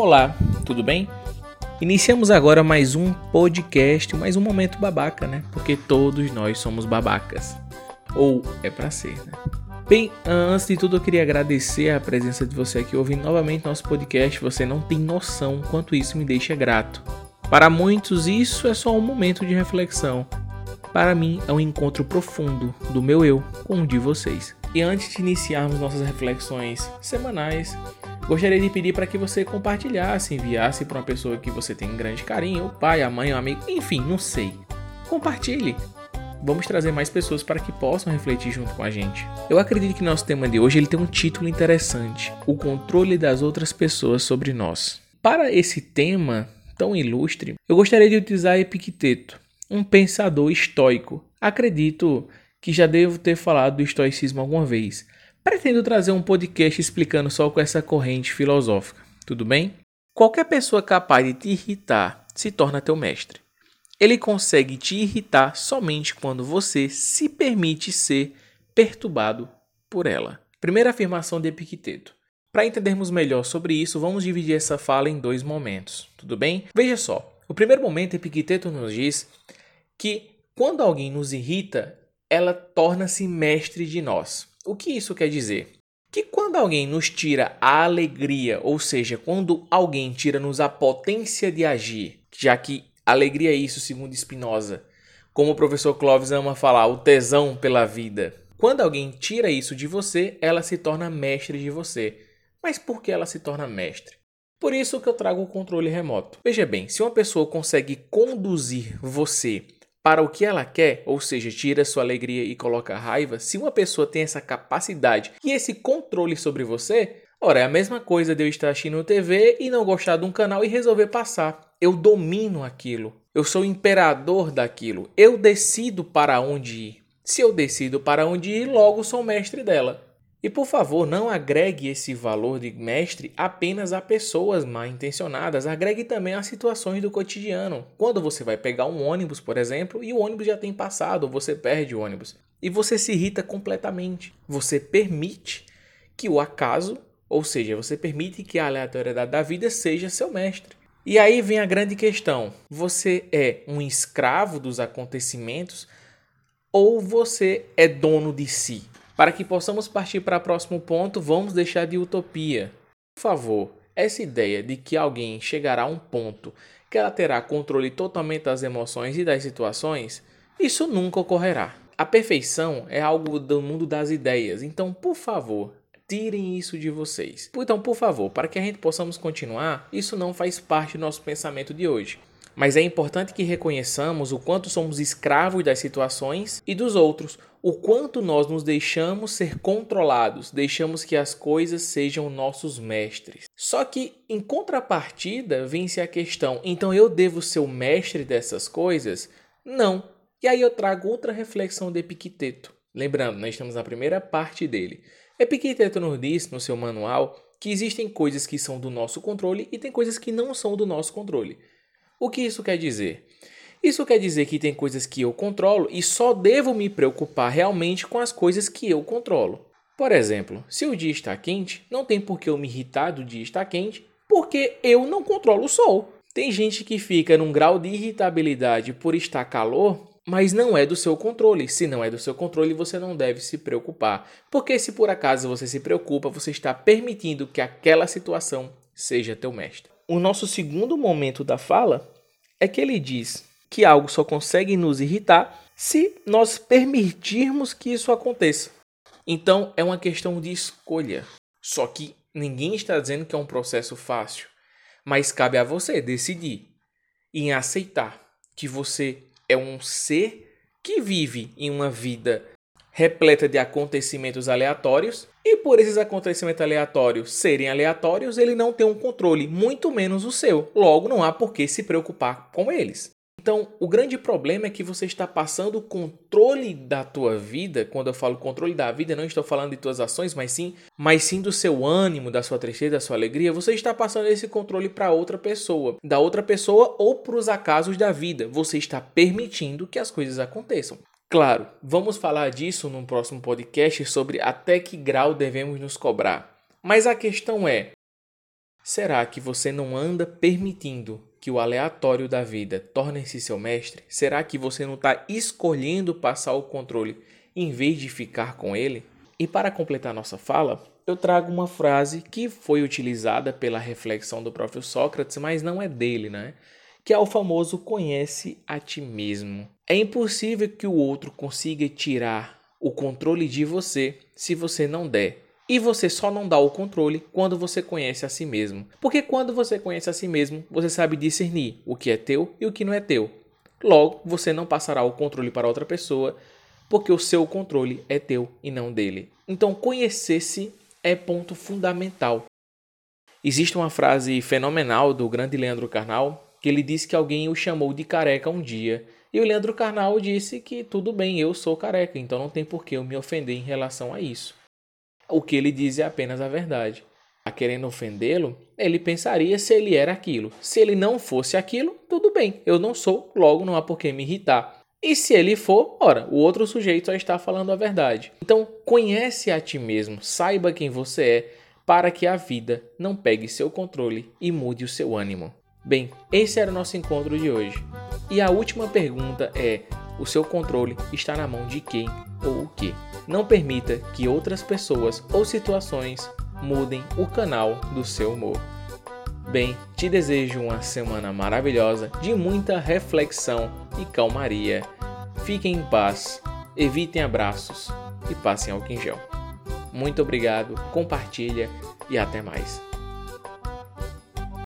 Olá, tudo bem? Iniciamos agora mais um podcast, mais um momento babaca, né? Porque todos nós somos babacas. Ou é para ser, né? Bem, antes de tudo eu queria agradecer a presença de você aqui ouvindo novamente nosso podcast. Você não tem noção quanto isso me deixa grato. Para muitos isso é só um momento de reflexão. Para mim é um encontro profundo do meu eu com o de vocês. E antes de iniciarmos nossas reflexões semanais, gostaria de pedir para que você compartilhasse, enviasse para uma pessoa que você tem grande carinho, o pai, a mãe, o amigo, enfim, não sei. Compartilhe. Vamos trazer mais pessoas para que possam refletir junto com a gente. Eu acredito que nosso tema de hoje ele tem um título interessante: o controle das outras pessoas sobre nós. Para esse tema tão ilustre, eu gostaria de utilizar Epicteto, um pensador estoico. Acredito que já devo ter falado do estoicismo alguma vez. Pretendo trazer um podcast explicando só com essa corrente filosófica, tudo bem? Qualquer pessoa capaz de te irritar se torna teu mestre. Ele consegue te irritar somente quando você se permite ser perturbado por ela. Primeira afirmação de Epicteto. Para entendermos melhor sobre isso, vamos dividir essa fala em dois momentos, tudo bem? Veja só, o primeiro momento Epicteto nos diz que quando alguém nos irrita, ela torna-se mestre de nós. O que isso quer dizer? Que quando alguém nos tira a alegria, ou seja, quando alguém tira-nos a potência de agir, já que alegria é isso, segundo Spinoza, como o professor Clóvis ama falar, o tesão pela vida. Quando alguém tira isso de você, ela se torna mestre de você. Mas por que ela se torna mestre? Por isso que eu trago o controle remoto. Veja bem, se uma pessoa consegue conduzir você para o que ela quer, ou seja, tira sua alegria e coloca raiva, se uma pessoa tem essa capacidade e esse controle sobre você, ora, é a mesma coisa de eu estar assistindo TV e não gostar de um canal e resolver passar. Eu domino aquilo. Eu sou o imperador daquilo. Eu decido para onde ir. Se eu decido para onde ir, logo sou mestre dela. E por favor, não agregue esse valor de mestre apenas a pessoas mal intencionadas, agregue também a situações do cotidiano. Quando você vai pegar um ônibus, por exemplo, e o ônibus já tem passado, você perde o ônibus, e você se irrita completamente. Você permite que o acaso, ou seja, você permite que a aleatoriedade da vida seja seu mestre. E aí vem a grande questão: você é um escravo dos acontecimentos ou você é dono de si? Para que possamos partir para o próximo ponto, vamos deixar de utopia. Por favor, essa ideia de que alguém chegará a um ponto que ela terá controle totalmente das emoções e das situações, isso nunca ocorrerá. A perfeição é algo do mundo das ideias, então, por favor, tirem isso de vocês. Então, por favor, para que a gente possamos continuar, isso não faz parte do nosso pensamento de hoje. Mas é importante que reconheçamos o quanto somos escravos das situações e dos outros, o quanto nós nos deixamos ser controlados, deixamos que as coisas sejam nossos mestres. Só que, em contrapartida, vem-se a questão: então eu devo ser o mestre dessas coisas? Não. E aí eu trago outra reflexão de Epicteto. Lembrando, nós estamos na primeira parte dele. Epicteto nos diz no seu manual que existem coisas que são do nosso controle e tem coisas que não são do nosso controle. O que isso quer dizer? Isso quer dizer que tem coisas que eu controlo e só devo me preocupar realmente com as coisas que eu controlo. Por exemplo, se o dia está quente, não tem por que eu me irritar do dia estar quente, porque eu não controlo o sol. Tem gente que fica num grau de irritabilidade por estar calor, mas não é do seu controle. Se não é do seu controle, você não deve se preocupar. Porque se por acaso você se preocupa, você está permitindo que aquela situação seja teu mestre. O nosso segundo momento da fala é que ele diz que algo só consegue nos irritar se nós permitirmos que isso aconteça. Então é uma questão de escolha. Só que ninguém está dizendo que é um processo fácil, mas cabe a você decidir em aceitar que você é um ser que vive em uma vida repleta de acontecimentos aleatórios, e por esses acontecimentos aleatórios serem aleatórios, ele não tem um controle, muito menos o seu. Logo, não há por que se preocupar com eles. Então, o grande problema é que você está passando o controle da tua vida. Quando eu falo controle da vida, não estou falando de tuas ações, mas sim, mas sim do seu ânimo, da sua tristeza, da sua alegria. Você está passando esse controle para outra pessoa, da outra pessoa ou para os acasos da vida. Você está permitindo que as coisas aconteçam. Claro, vamos falar disso num próximo podcast sobre até que grau devemos nos cobrar. Mas a questão é: Será que você não anda permitindo que o aleatório da vida torne-se seu mestre? Será que você não está escolhendo passar o controle em vez de ficar com ele? E para completar nossa fala, eu trago uma frase que foi utilizada pela reflexão do próprio Sócrates, mas não é dele, né? Que é o famoso conhece a ti mesmo. É impossível que o outro consiga tirar o controle de você se você não der. E você só não dá o controle quando você conhece a si mesmo. Porque quando você conhece a si mesmo, você sabe discernir o que é teu e o que não é teu. Logo, você não passará o controle para outra pessoa, porque o seu controle é teu e não dele. Então, conhecer-se é ponto fundamental. Existe uma frase fenomenal do grande Leandro Carnal que ele disse que alguém o chamou de careca um dia. E o Leandro Carnal disse que tudo bem, eu sou careca, então não tem por que eu me ofender em relação a isso. O que ele diz é apenas a verdade. A querendo ofendê-lo, ele pensaria se ele era aquilo. Se ele não fosse aquilo, tudo bem, eu não sou, logo não há por que me irritar. E se ele for, ora, o outro sujeito só está falando a verdade. Então, conhece a ti mesmo, saiba quem você é, para que a vida não pegue seu controle e mude o seu ânimo. Bem, esse era o nosso encontro de hoje. E a última pergunta é: o seu controle está na mão de quem ou o que? Não permita que outras pessoas ou situações mudem o canal do seu humor. Bem, te desejo uma semana maravilhosa, de muita reflexão e calmaria. Fiquem em paz, evitem abraços e passem em gel. Muito obrigado, compartilha e até mais.